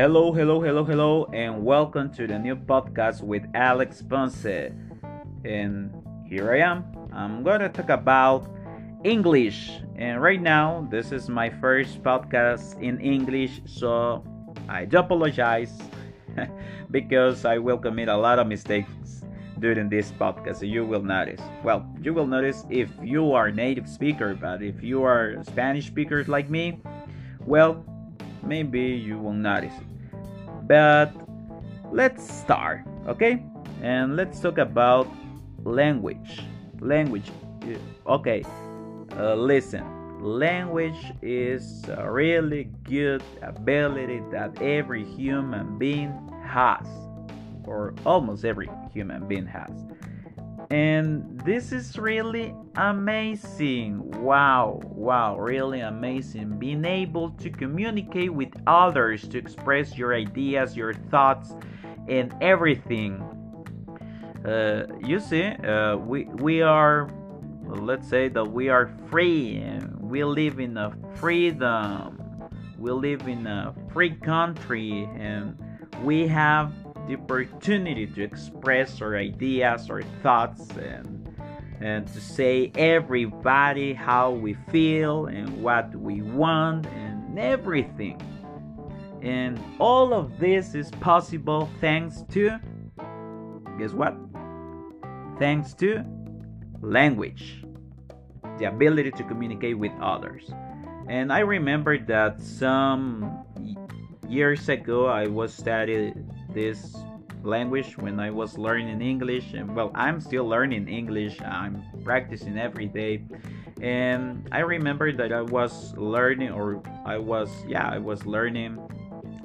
Hello, hello, hello, hello, and welcome to the new podcast with Alex Ponce. And here I am. I'm going to talk about English. And right now, this is my first podcast in English, so I do apologize because I will commit a lot of mistakes during this podcast. You will notice. Well, you will notice if you are a native speaker, but if you are Spanish speakers like me, well, maybe you will notice it. But let's start, okay? And let's talk about language. Language. Okay, uh, listen. Language is a really good ability that every human being has, or almost every human being has and this is really amazing. Wow wow really amazing. Being able to communicate with others to express your ideas your thoughts and everything. Uh, you see uh, we we are let's say that we are free. We live in a freedom. We live in a free country. And we have the opportunity to express our ideas, our thoughts, and and to say everybody how we feel and what we want and everything. And all of this is possible thanks to guess what? Thanks to language. The ability to communicate with others. And I remember that some years ago I was studying this language when I was learning English. And well, I'm still learning English, I'm practicing every day. And I remember that I was learning, or I was, yeah, I was learning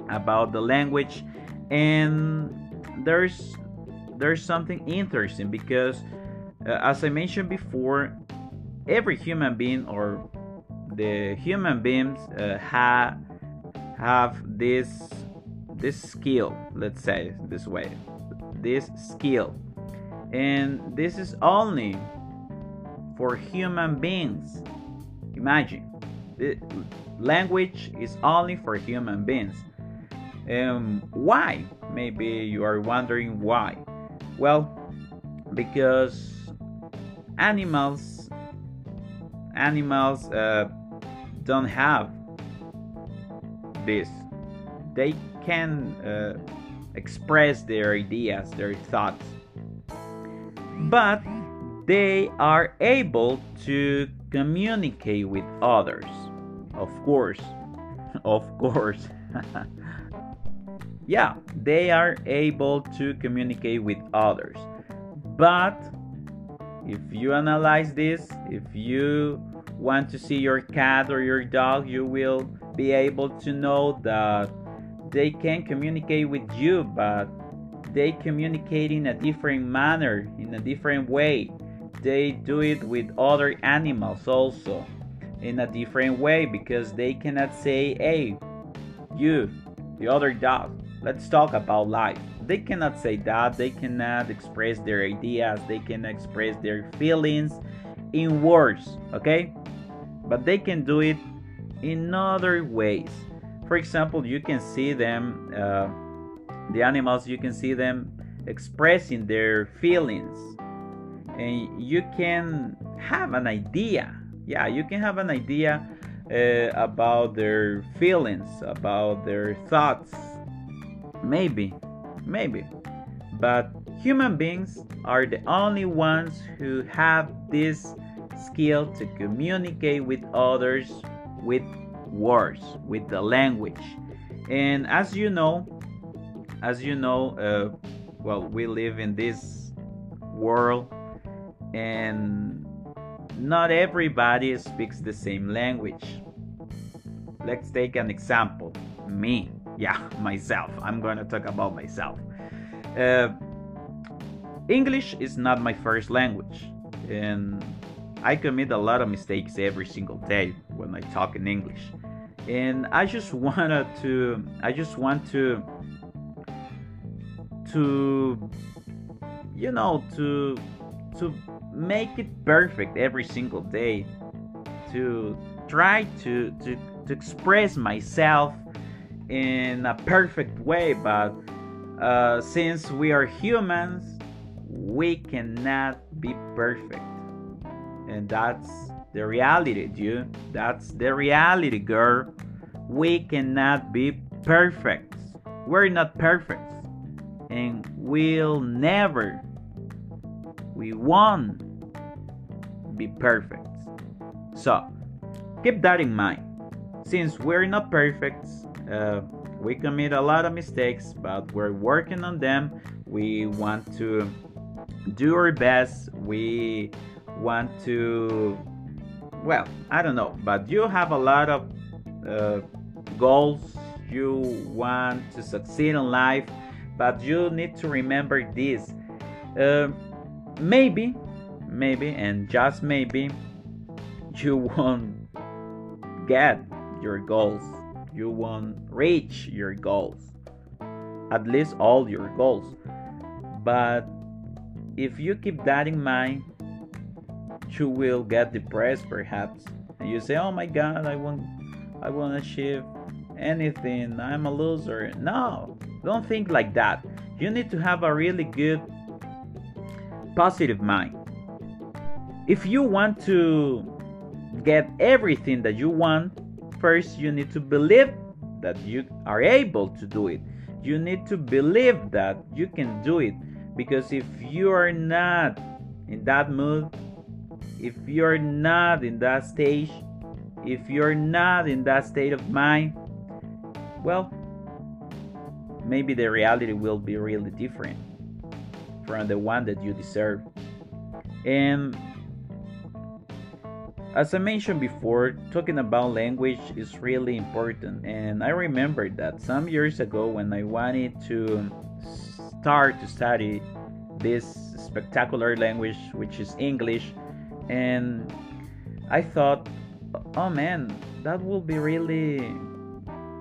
about the language. And there's there's something interesting because uh, as I mentioned before, every human being or the human beings uh, have have this this skill, let's say this way, this skill. And this is only for human beings. Imagine, the language is only for human beings. Um, why? Maybe you are wondering why. Well, because animals animals uh, don't have this. They can uh, express their ideas, their thoughts, but they are able to communicate with others. Of course, of course. yeah, they are able to communicate with others. But if you analyze this, if you want to see your cat or your dog, you will be able to know that they can communicate with you, but they communicate in a different manner, in a different way. They do it with other animals also in a different way because they cannot say, hey, you, the other dog, let's talk about life. They cannot say that, they cannot express their ideas, they can express their feelings in words, okay? But they can do it in other ways. For example, you can see them, uh, the animals, you can see them expressing their feelings, and you can have an idea. Yeah, you can have an idea uh, about their feelings, about their thoughts. Maybe, maybe. But human beings are the only ones who have this skill to communicate with others with words, with the language. And as you know, as you know, uh, well, we live in this world and not everybody speaks the same language. Let's take an example. Me, yeah, myself. I'm to talk about myself. Uh, English is not my first language, and I commit a lot of mistakes every single day when I talk in English. And I just wanted to I just want to to you know to to make it perfect every single day to try to to, to express myself in a perfect way, but uh, since we are humans, we cannot be perfect. And that's the reality, dude. That's the reality, girl. We cannot be perfect. We're not perfect. And we'll never, we won't be perfect. So, keep that in mind. Since we're not perfect, uh, we commit a lot of mistakes, but we're working on them. We want to do our best. We want to, well, I don't know, but you have a lot of uh, goals. You want to succeed in life, but you need to remember this. Uh, maybe, maybe, and just maybe, you won't get your goals. You won't reach your goals. At least all your goals. But if you keep that in mind, you will get depressed perhaps. And you say, "Oh my god, I won't I won't achieve anything. I'm a loser." No. Don't think like that. You need to have a really good positive mind. If you want to get everything that you want, first you need to believe that you are able to do it. You need to believe that you can do it. Because if you are not in that mood, if you're not in that stage, if you're not in that state of mind, well, maybe the reality will be really different from the one that you deserve. And as I mentioned before, talking about language is really important. And I remember that some years ago when I wanted to start to study this spectacular language, which is English, and I thought, oh man, that will be really,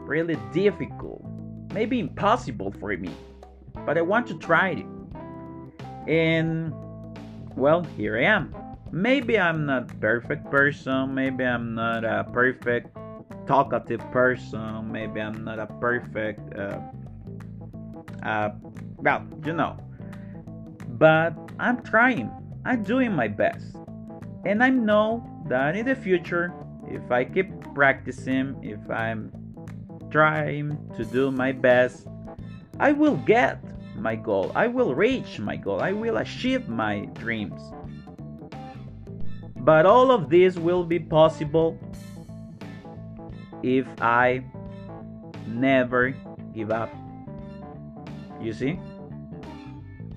really difficult. Maybe impossible for me. But I want to try it. And well, here I am maybe I'm not perfect person, maybe I'm not a perfect talkative person, maybe I'm not a perfect uh, uh, well, you know. But I'm trying. I'm doing my best. And I know that in the future, if I keep practicing, if I'm trying to do my best, I will get my goal. I will reach my goal. I will achieve my dreams. But all of this will be possible if I never give up. You see?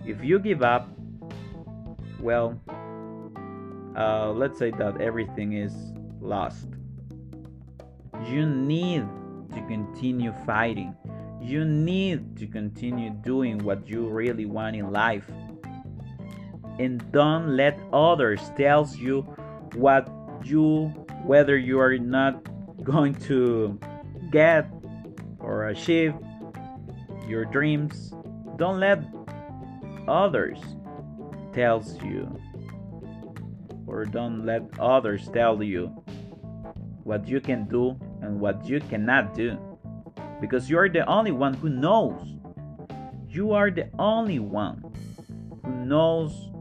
If you give up, well, uh, let's say that everything is lost. You need to continue fighting. You need to continue doing what you really want in life and don't let others tell you what you whether you are not going to get or achieve your dreams don't let others tells you or don't let others tell you what you can do and what you cannot do because you are the only one who knows you are the only one who knows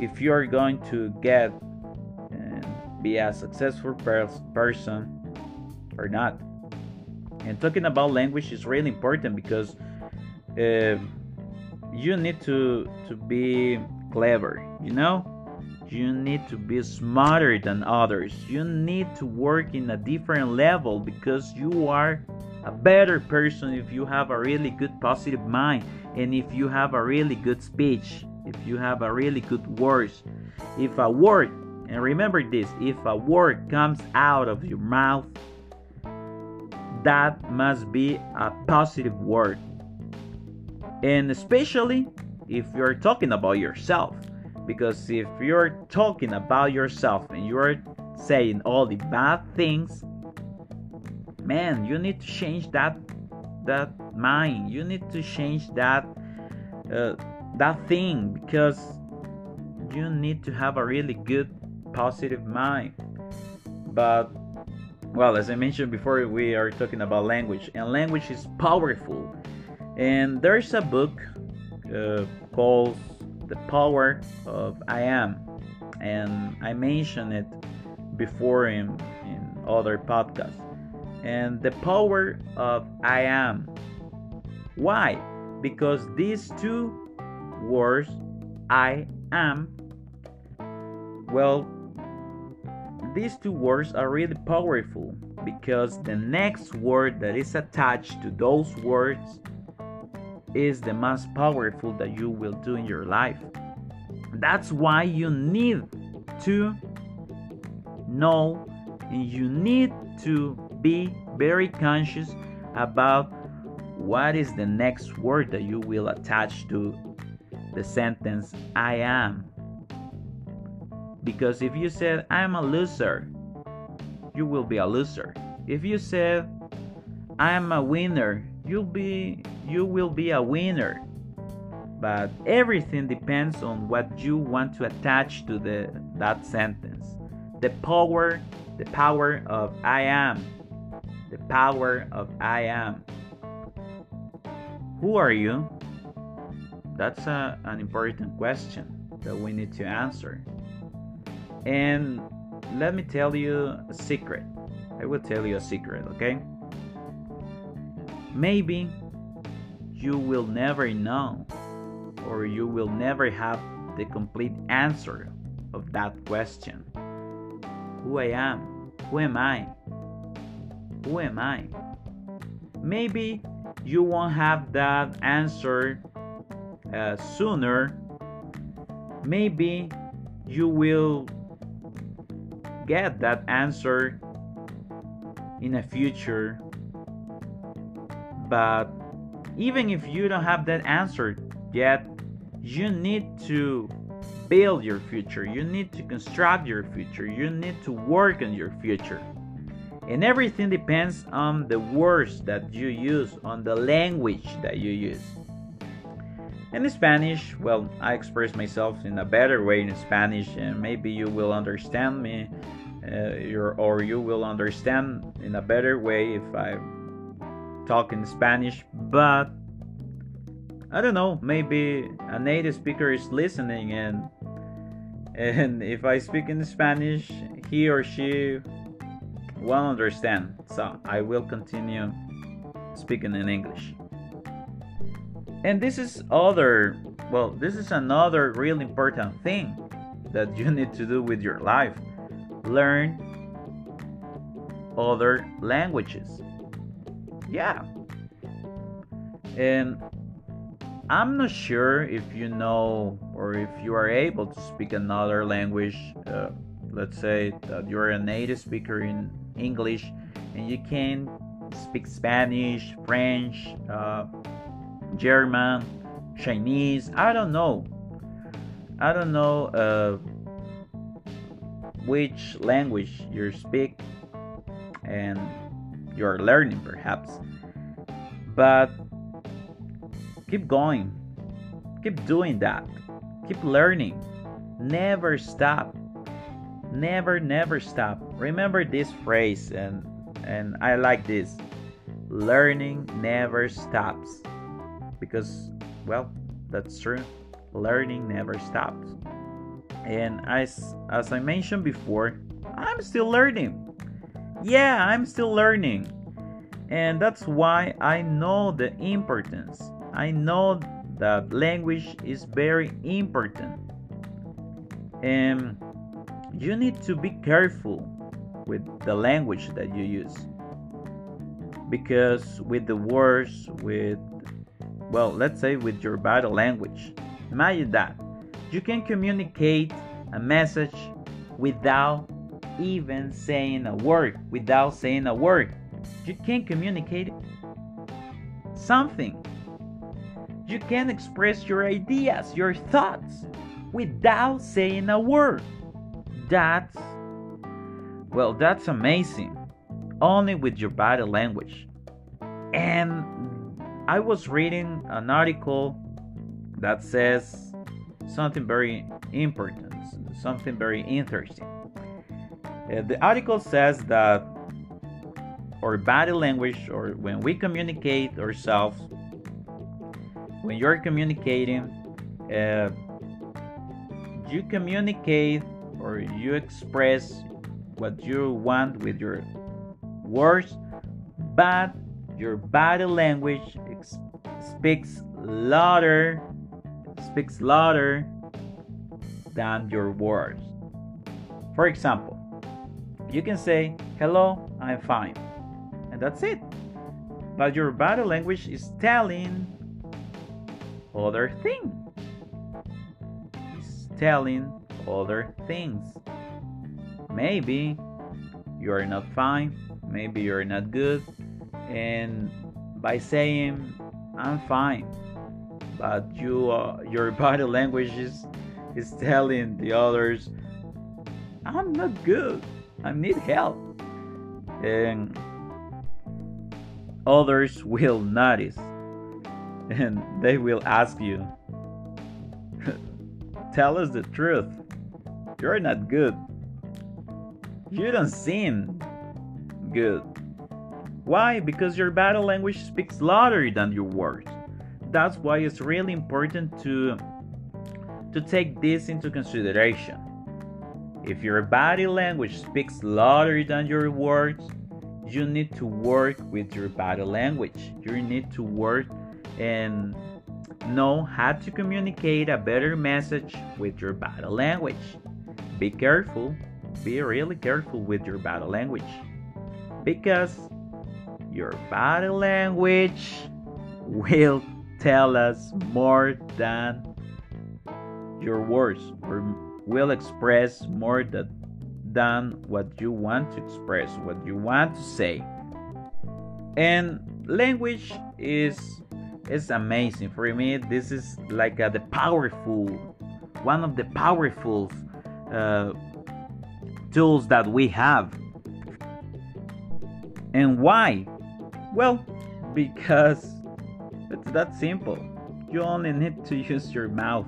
if you're going to get and be a successful person or not. And talking about language is really important because uh, you need to to be clever, you know. You need to be smarter than others. You need to work in a different level because you are a better person if you have a really good positive mind and if you have a really good speech if you have a really good words. If a word and remember this if a word comes out of your mouth that must be a positive word. And especially if you're talking about yourself because if you're talking about yourself and you're saying all the bad things man you need to change that that mind you need to change that uh, that thing because you need to have a really good positive mind but well, as I mentioned before, we are talking about language, and language is powerful. And there's a book uh, called The Power of I Am, and I mentioned it before in, in other podcasts. And the power of I am. Why? Because these two words, I am, well, these two words are really powerful because the next word that is attached to those words is the most powerful that you will do in your life. That's why you need to know and you need to be very conscious about what is the next word that you will attach to the sentence I am. Because if you said I'm a loser, you will be a loser. If you said I am a winner, you'll be you will be a winner. But everything depends on what you want to attach to the that sentence. The power, the power of I am. The power of I am. Who are you? That's a, an important question that we need to answer. And let me tell you a secret. I will tell you a secret, okay? Maybe you will never know or you will never have the complete answer of that question. Who I am? Who am I? Who am I? Maybe you won't have that answer uh, sooner. Maybe you will get that answer in the future. But even if you don't have that answer yet, you need to build your future. You need to construct your future. You need to work on your future. And everything depends on the words that you use, on the language that you use. In Spanish, well, I express myself in a better way in Spanish, and maybe you will understand me, uh, or you will understand in a better way if I talk in Spanish. But I don't know, maybe a native speaker is listening, and and if I speak in Spanish, he or she will understand. So I will continue speaking in English. And this is other, well, this is another really important thing that you need to do with your life. Learn other languages. Yeah. And I'm not sure if you know or if you are able to speak another language. Uh, let's say that you're a native speaker in English and you can speak Spanish, French, uh, German, Chinese. I don't know. I don't know uh, which language you speak and you're learning perhaps. But keep going. Keep doing that. Keep learning. Never stop. Never, never stop. Remember this phrase and and I like this. Learning never stops because, well, that's true. Learning never stops. And as, as I mentioned before, I'm still learning. Yeah, I'm still learning. And that's why I know the importance. I know that language is very important. And you need to be careful with the language that you use. Because with the words, with well, let's say with your body language. Imagine that. You can communicate a message without even saying a word, without saying a word. You can communicate something. You can express your ideas, your thoughts, without saying a word. That's, well, that's amazing. Only with your body language. And I was reading an article that says something very important, something very interesting. Uh, the article says that our body language or when we communicate ourselves, when you're communicating, uh, you communicate or you express what you want with your words, but your body language speaks louder, speaks louder than your words. For example, you can say, Hello, I'm fine, and that's it. But your body language is telling other thing. It's telling other things. Maybe you're not fine, maybe you're not good, and by saying I'm fine, but you uh, your body language is is telling the others I'm not good. I need help. And others will notice and they will ask you Tell us the truth. You're not good. You don't seem good. Why? Because your body language speaks louder than your words. That's why it's really important to to take this into consideration. If your body language speaks louder than your words, you need to work with your body language. You need to work and know how to communicate a better message with your body language. Be careful, be really careful with your body language because your body language will tell us more than your words or will express more that, than what you want to express, what you want to say. And language is is amazing for me. This is like a, the powerful, one of the powerful uh, tools that we have. And why? Well, because it's that simple. You only need to use your mouth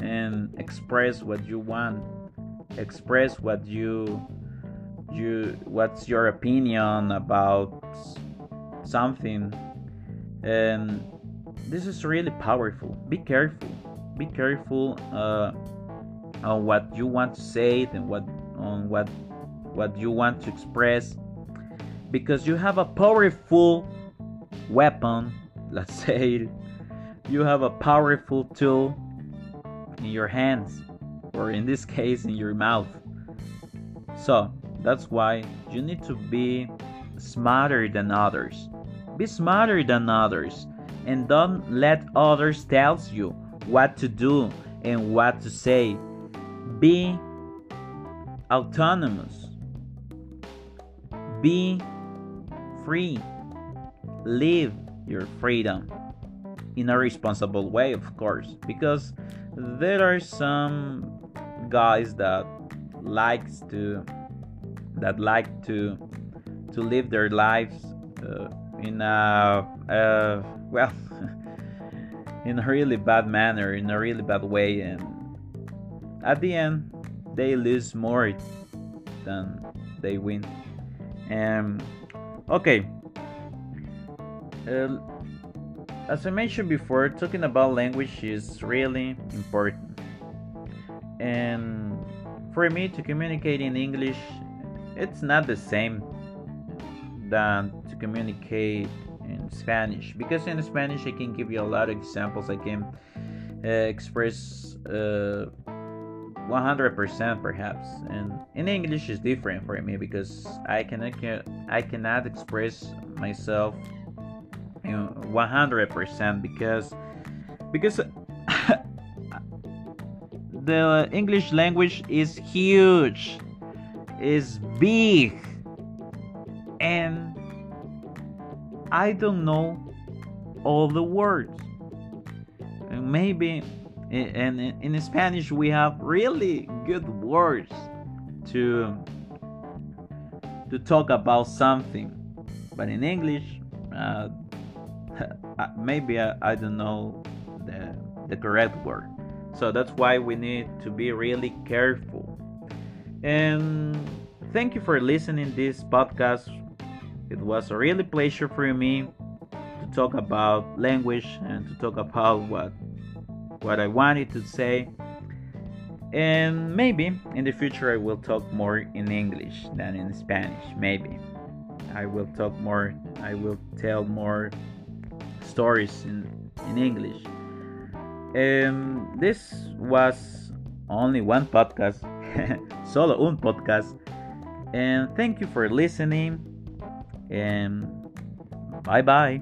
and express what you want. Express what you you what's your opinion about something. And this is really powerful. Be careful. Be careful uh, on what you want to say and what on what what you want to express because you have a powerful weapon let's say you have a powerful tool in your hands or in this case in your mouth. So that's why you need to be smarter than others. Be smarter than others and don't let others tell you what to do and what to say. Be autonomous. Be free. Live your freedom in a responsible way of course because there are some guys that likes to that like to to live their lives uh, in a uh, well in a really bad manner in a really bad way and at the end they lose more than they win. And okay. Uh, as I mentioned before, talking about language is really important. And for me to communicate in English, it's not the same than to communicate in Spanish because in Spanish I can give you a lot of examples. I can uh, express uh, 100% perhaps, and in English is different for me because I cannot I cannot express myself 100% because because the English language is huge, is big, and I don't know all the words. Maybe and in Spanish we have really good words to to talk about something, but in English uh, maybe I, I don't know the, the correct word. So that's why we need to be really careful. And thank you for listening this podcast It was a really pleasure for me to talk about language and to talk about what what I wanted to say. And maybe in the future I will talk more in English than in Spanish. Maybe I will talk more. I will tell more stories in in English. Um, this was only one podcast, solo un podcast. And thank you for listening. And bye bye.